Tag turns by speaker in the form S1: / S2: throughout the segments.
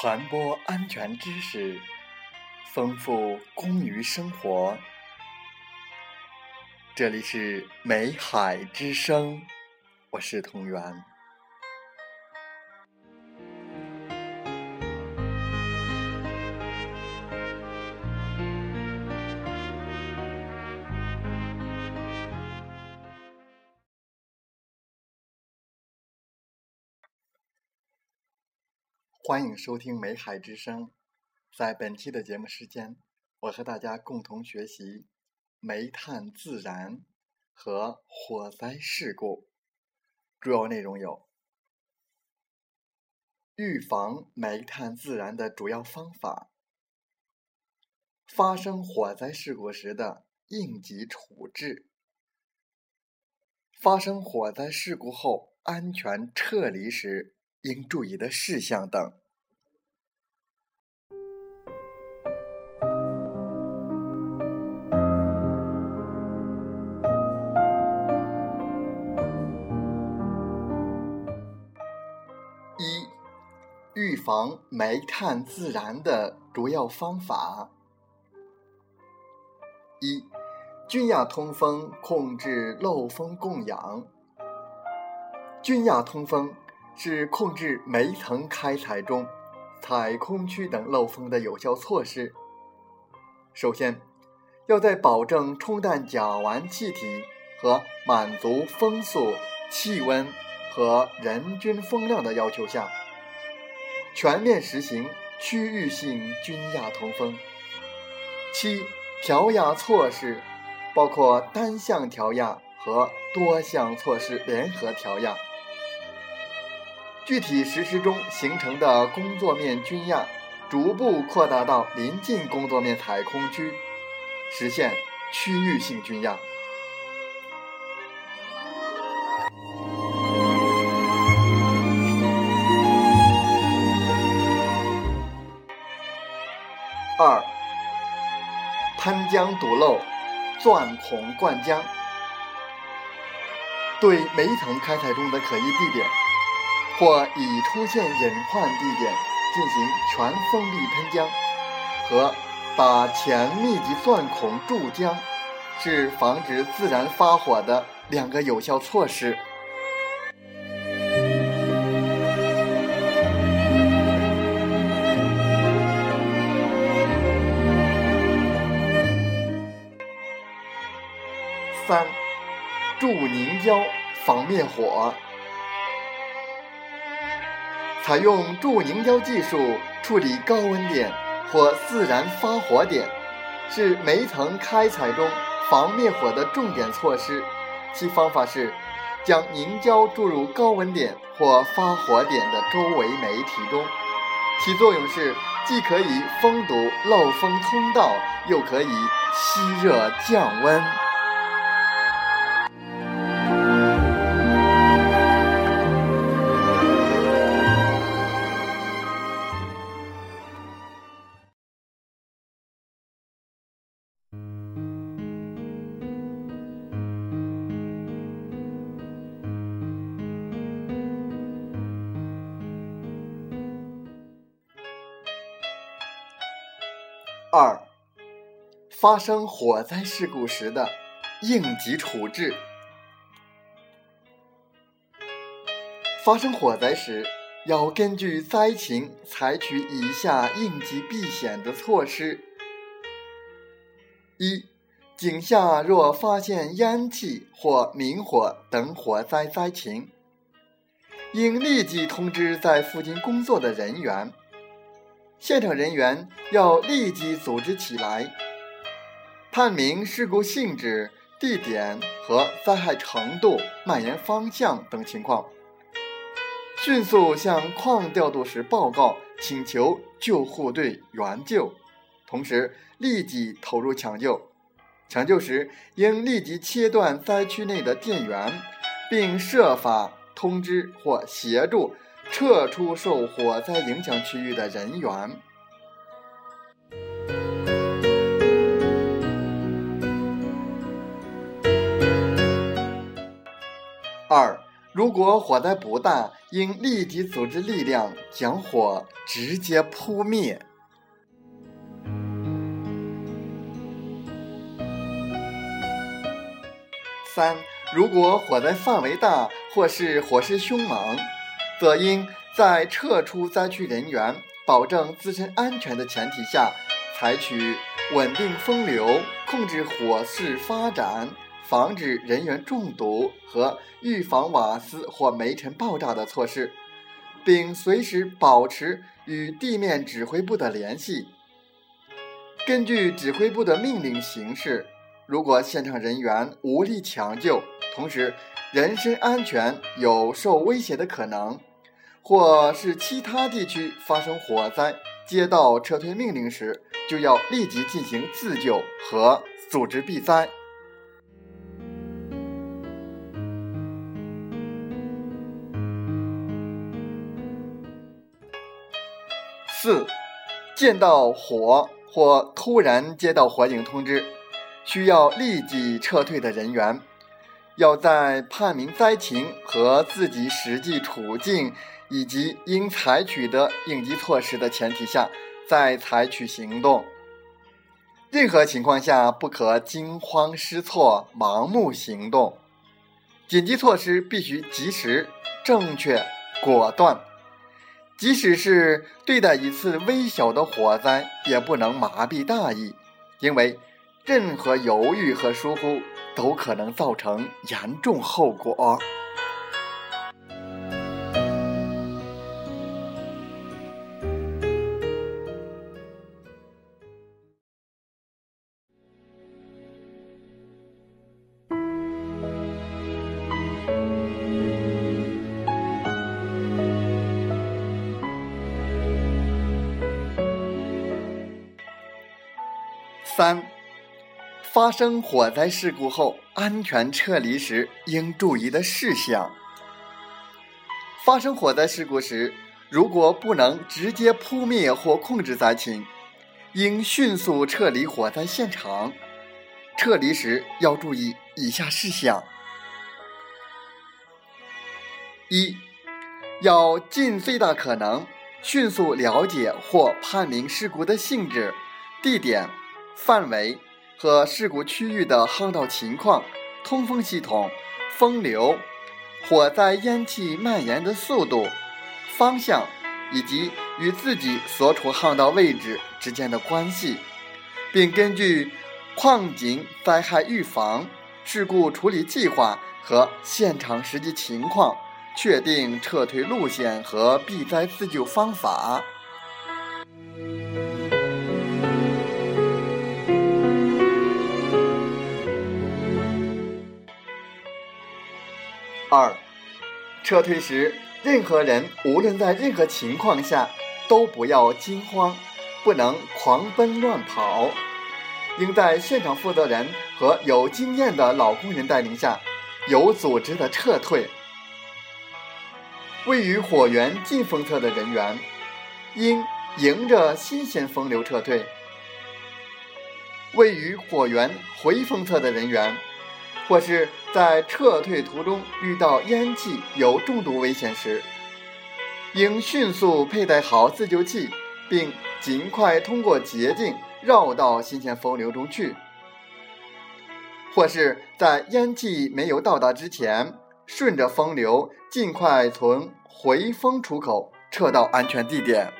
S1: 传播安全知识，丰富公于生活。这里是美海之声，我是同源。欢迎收听《美海之声》。在本期的节目时间，我和大家共同学习煤炭自燃和火灾事故。主要内容有：预防煤炭自燃的主要方法；发生火灾事故时的应急处置；发生火灾事故后安全撤离时。应注意的事项等。一、预防煤炭自燃的主要方法：一、均压通风，控制漏风供氧。均压通风。是控制煤层开采中采空区等漏风的有效措施。首先，要在保证冲淡甲烷气体和满足风速、气温和人均风量的要求下，全面实行区域性均压通风。七、调压措施包括单向调压和多项措施联合调压。具体实施中形成的工作面均压，逐步扩大到临近工作面采空区，实现区域性均压。二、喷浆堵漏，钻孔灌浆，对煤层开采中的可疑地点。或已出现隐患地点进行全封闭喷浆和把前密集钻孔注浆，是防止自燃发火的两个有效措施。三、注凝胶防灭火。采用注凝胶技术处理高温点或自燃发火点，是煤层开采中防灭火的重点措施。其方法是，将凝胶注入高温点或发火点的周围煤体中，其作用是既可以封堵漏风通道，又可以吸热降温。二、发生火灾事故时的应急处置。发生火灾时，要根据灾情采取以下应急避险的措施：一、井下若发现烟气或明火等火灾灾情，应立即通知在附近工作的人员。现场人员要立即组织起来，判明事故性质、地点和灾害程度、蔓延方向等情况，迅速向矿调度室报告，请求救护队援救，同时立即投入抢救。抢救时应立即切断灾区内的电源，并设法通知或协助。撤出受火灾影响区域的人员。二，如果火灾不大，应立即组织力量将火直接扑灭。三，如果火灾范围大或是火势凶猛，则应在撤出灾区人员、保证自身安全的前提下，采取稳定风流、控制火势发展。防止人员中毒和预防瓦斯或煤尘爆炸的措施，并随时保持与地面指挥部的联系。根据指挥部的命令行事。如果现场人员无力抢救，同时人身安全有受威胁的可能，或是其他地区发生火灾，接到撤退命令时，就要立即进行自救和组织避灾。四，见到火或突然接到火警通知，需要立即撤退的人员，要在判明灾情和自己实际处境以及应采取的应急措施的前提下，再采取行动。任何情况下不可惊慌失措、盲目行动，紧急措施必须及时、正确、果断。即使是对待一次微小的火灾，也不能麻痹大意，因为任何犹豫和疏忽都可能造成严重后果。三、发生火灾事故后，安全撤离时应注意的事项。发生火灾事故时，如果不能直接扑灭或控制灾情，应迅速撤离火灾现场。撤离时要注意以下事项：一、要尽最大可能迅速了解或判明事故的性质、地点。范围和事故区域的航道情况、通风系统、风流、火灾烟气蔓延的速度、方向以及与自己所处航道位置之间的关系，并根据矿井灾害预防、事故处理计划和现场实际情况，确定撤退路线和避灾自救方法。二，撤退时，任何人无论在任何情况下都不要惊慌，不能狂奔乱跑，应在现场负责人和有经验的老工人带领下，有组织的撤退。位于火源进风侧的人员，应迎着新鲜风流撤退；位于火源回风侧的人员。或是在撤退途中遇到烟气有中毒危险时，应迅速佩戴好自救器，并尽快通过捷径绕到新鲜风流中去；或是在烟气没有到达之前，顺着风流尽快从回风出口撤到安全地点。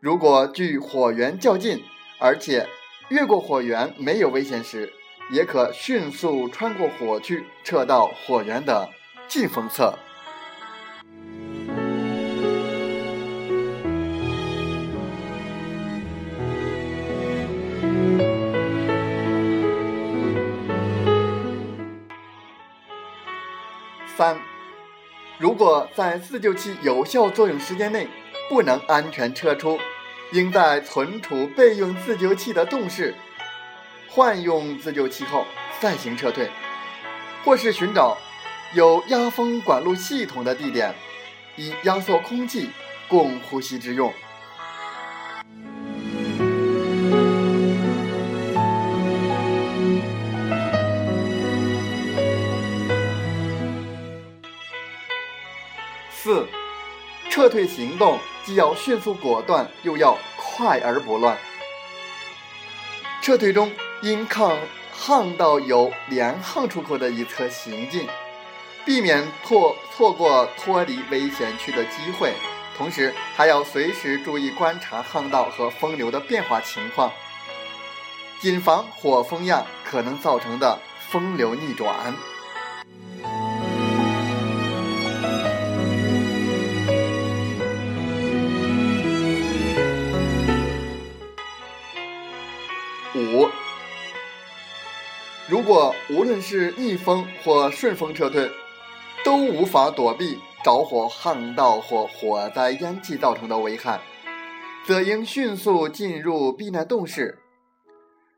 S1: 如果距火源较近，而且越过火源没有危险时，也可迅速穿过火区，撤到火源的近风侧。三，如果在自救器有效作用时间内不能安全撤出，应在存储备用自救器的洞室。换用自救器后再行撤退，或是寻找有压风管路系统的地点，以压缩空气供呼吸之用。四撤退行动既要迅速果断，又要快而不乱。撤退中应抗巷道有连巷出口的一侧行进，避免错错过脱离危险区的机会。同时，还要随时注意观察巷道和风流的变化情况，谨防火风样可能造成的风流逆转。果无论是逆风或顺风撤退，都无法躲避着火巷道或火灾烟气造成的危害，则应迅速进入避难洞室。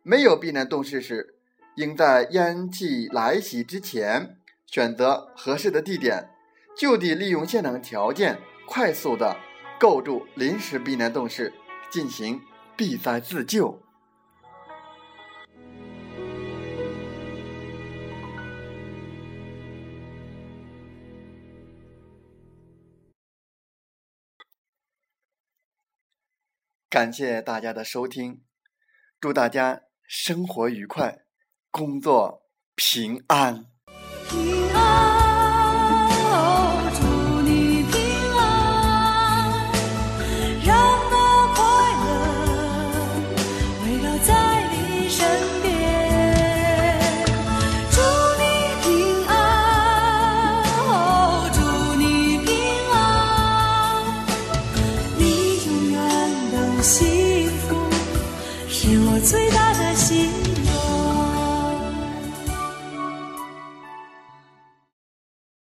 S1: 没有避难洞室时，应在烟气来袭之前选择合适的地点，就地利用现场条件，快速的构筑临时避难洞室，进行避灾自救。感谢大家的收听，祝大家生活愉快，工作平安。